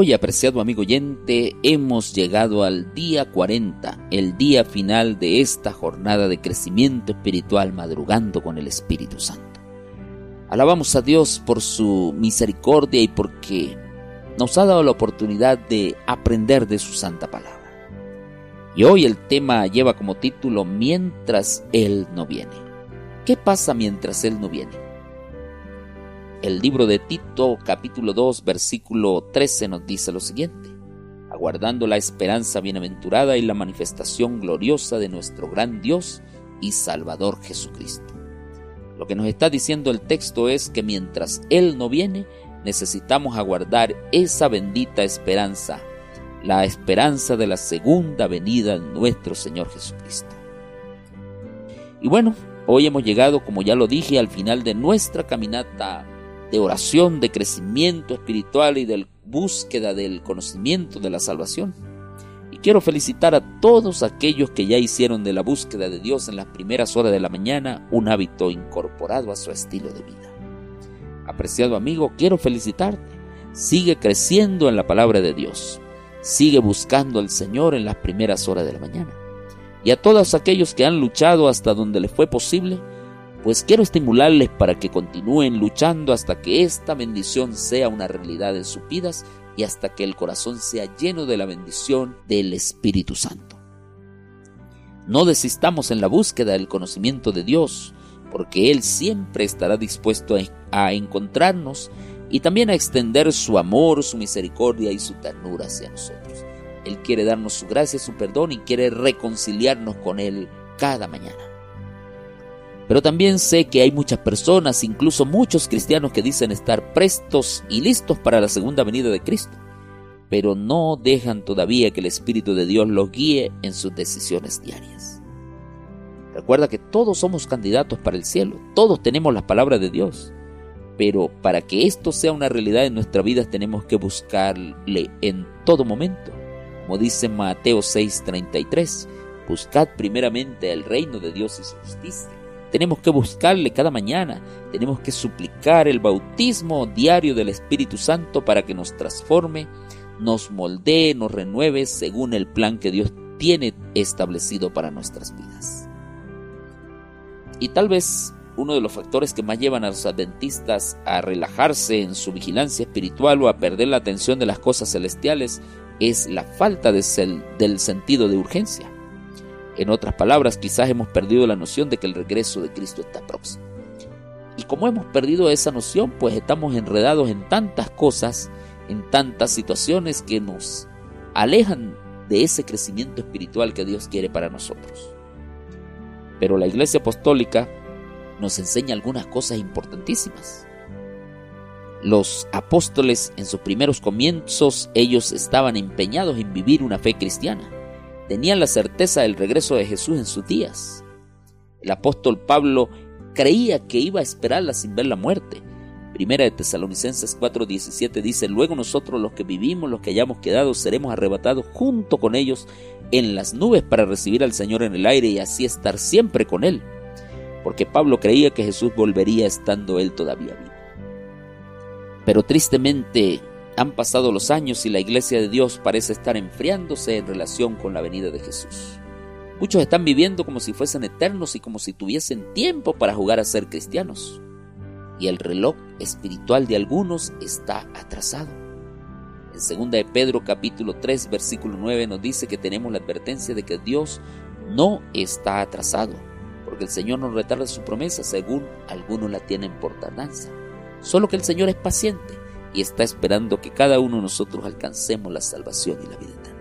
hoy, apreciado amigo oyente, hemos llegado al día 40, el día final de esta jornada de crecimiento espiritual madrugando con el Espíritu Santo. Alabamos a Dios por su misericordia y porque nos ha dado la oportunidad de aprender de su santa palabra. Y hoy el tema lleva como título Mientras Él no viene. ¿Qué pasa mientras Él no viene? El libro de Tito capítulo 2 versículo 13 nos dice lo siguiente, aguardando la esperanza bienaventurada y la manifestación gloriosa de nuestro gran Dios y Salvador Jesucristo. Lo que nos está diciendo el texto es que mientras Él no viene, necesitamos aguardar esa bendita esperanza, la esperanza de la segunda venida de nuestro Señor Jesucristo. Y bueno, hoy hemos llegado, como ya lo dije, al final de nuestra caminata de oración, de crecimiento espiritual y de búsqueda del conocimiento de la salvación. Y quiero felicitar a todos aquellos que ya hicieron de la búsqueda de Dios en las primeras horas de la mañana un hábito incorporado a su estilo de vida. Apreciado amigo, quiero felicitarte. Sigue creciendo en la palabra de Dios. Sigue buscando al Señor en las primeras horas de la mañana. Y a todos aquellos que han luchado hasta donde les fue posible, pues quiero estimularles para que continúen luchando hasta que esta bendición sea una realidad en sus vidas y hasta que el corazón sea lleno de la bendición del Espíritu Santo. No desistamos en la búsqueda del conocimiento de Dios, porque Él siempre estará dispuesto a encontrarnos y también a extender su amor, su misericordia y su ternura hacia nosotros. Él quiere darnos su gracia, su perdón y quiere reconciliarnos con Él cada mañana. Pero también sé que hay muchas personas, incluso muchos cristianos que dicen estar prestos y listos para la segunda venida de Cristo, pero no dejan todavía que el Espíritu de Dios los guíe en sus decisiones diarias. Recuerda que todos somos candidatos para el cielo, todos tenemos la palabra de Dios, pero para que esto sea una realidad en nuestra vida tenemos que buscarle en todo momento. Como dice Mateo 6:33, buscad primeramente el reino de Dios y su justicia tenemos que buscarle cada mañana, tenemos que suplicar el bautismo diario del Espíritu Santo para que nos transforme, nos moldee, nos renueve según el plan que Dios tiene establecido para nuestras vidas. Y tal vez uno de los factores que más llevan a los adventistas a relajarse en su vigilancia espiritual o a perder la atención de las cosas celestiales es la falta de del sentido de urgencia. En otras palabras, quizás hemos perdido la noción de que el regreso de Cristo está próximo. Y como hemos perdido esa noción, pues estamos enredados en tantas cosas, en tantas situaciones que nos alejan de ese crecimiento espiritual que Dios quiere para nosotros. Pero la Iglesia Apostólica nos enseña algunas cosas importantísimas. Los apóstoles en sus primeros comienzos, ellos estaban empeñados en vivir una fe cristiana tenían la certeza del regreso de Jesús en sus días. El apóstol Pablo creía que iba a esperarla sin ver la muerte. Primera de Tesalonicenses 4:17 dice, luego nosotros los que vivimos, los que hayamos quedado, seremos arrebatados junto con ellos en las nubes para recibir al Señor en el aire y así estar siempre con Él. Porque Pablo creía que Jesús volvería estando Él todavía vivo. Pero tristemente han pasado los años y la iglesia de Dios parece estar enfriándose en relación con la venida de Jesús. Muchos están viviendo como si fuesen eternos y como si tuviesen tiempo para jugar a ser cristianos. Y el reloj espiritual de algunos está atrasado. En 2 de Pedro capítulo 3 versículo 9 nos dice que tenemos la advertencia de que Dios no está atrasado, porque el Señor no retarda su promesa según algunos la tienen por tardanza. Solo que el Señor es paciente y está esperando que cada uno de nosotros alcancemos la salvación y la vida eterna.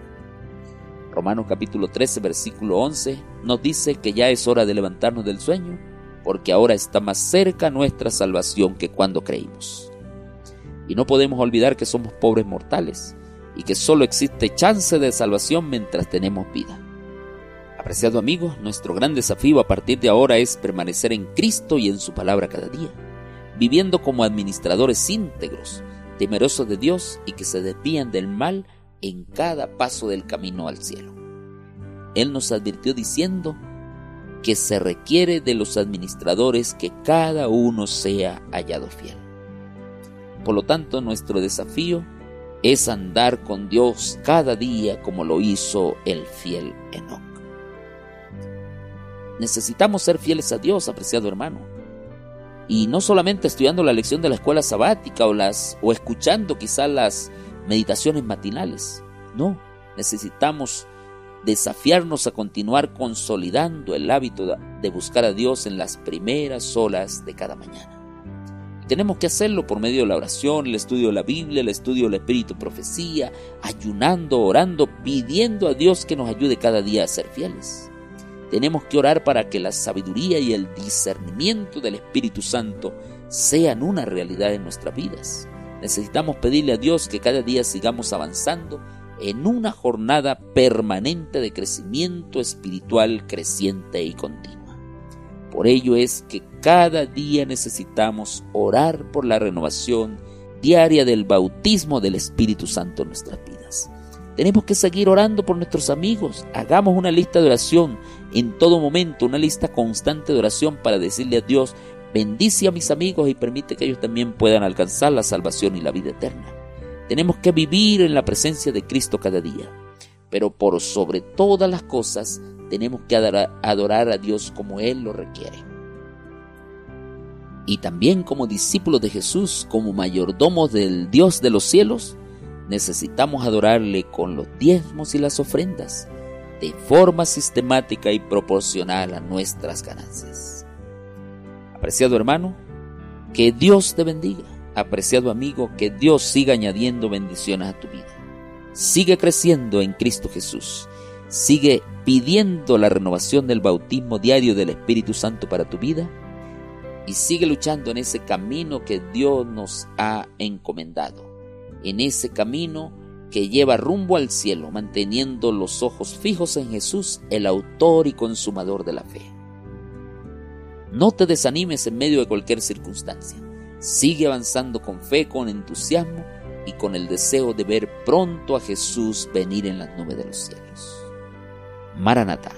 Romanos capítulo 13, versículo 11 nos dice que ya es hora de levantarnos del sueño, porque ahora está más cerca nuestra salvación que cuando creímos. Y no podemos olvidar que somos pobres mortales y que solo existe chance de salvación mientras tenemos vida. Apreciado amigo, nuestro gran desafío a partir de ahora es permanecer en Cristo y en su palabra cada día, viviendo como administradores íntegros, temerosos de Dios y que se desvían del mal en cada paso del camino al cielo. Él nos advirtió diciendo que se requiere de los administradores que cada uno sea hallado fiel. Por lo tanto, nuestro desafío es andar con Dios cada día como lo hizo el fiel Enoch. Necesitamos ser fieles a Dios, apreciado hermano. Y no solamente estudiando la lección de la escuela sabática o, las, o escuchando quizás las meditaciones matinales. No, necesitamos desafiarnos a continuar consolidando el hábito de buscar a Dios en las primeras horas de cada mañana. Tenemos que hacerlo por medio de la oración, el estudio de la Biblia, el estudio del Espíritu Profecía, ayunando, orando, pidiendo a Dios que nos ayude cada día a ser fieles. Tenemos que orar para que la sabiduría y el discernimiento del Espíritu Santo sean una realidad en nuestras vidas. Necesitamos pedirle a Dios que cada día sigamos avanzando en una jornada permanente de crecimiento espiritual creciente y continua. Por ello es que cada día necesitamos orar por la renovación diaria del bautismo del Espíritu Santo en nuestras vidas. Tenemos que seguir orando por nuestros amigos. Hagamos una lista de oración en todo momento, una lista constante de oración para decirle a Dios, bendice a mis amigos y permite que ellos también puedan alcanzar la salvación y la vida eterna. Tenemos que vivir en la presencia de Cristo cada día. Pero por sobre todas las cosas, tenemos que adorar a Dios como Él lo requiere. Y también como discípulos de Jesús, como mayordomos del Dios de los cielos, necesitamos adorarle con los diezmos y las ofrendas, de forma sistemática y proporcional a nuestras ganancias. Apreciado hermano, que Dios te bendiga apreciado amigo, que Dios siga añadiendo bendiciones a tu vida. Sigue creciendo en Cristo Jesús. Sigue pidiendo la renovación del bautismo diario del Espíritu Santo para tu vida. Y sigue luchando en ese camino que Dios nos ha encomendado. En ese camino que lleva rumbo al cielo, manteniendo los ojos fijos en Jesús, el autor y consumador de la fe. No te desanimes en medio de cualquier circunstancia. Sigue avanzando con fe, con entusiasmo y con el deseo de ver pronto a Jesús venir en las nubes de los cielos. Maranatha.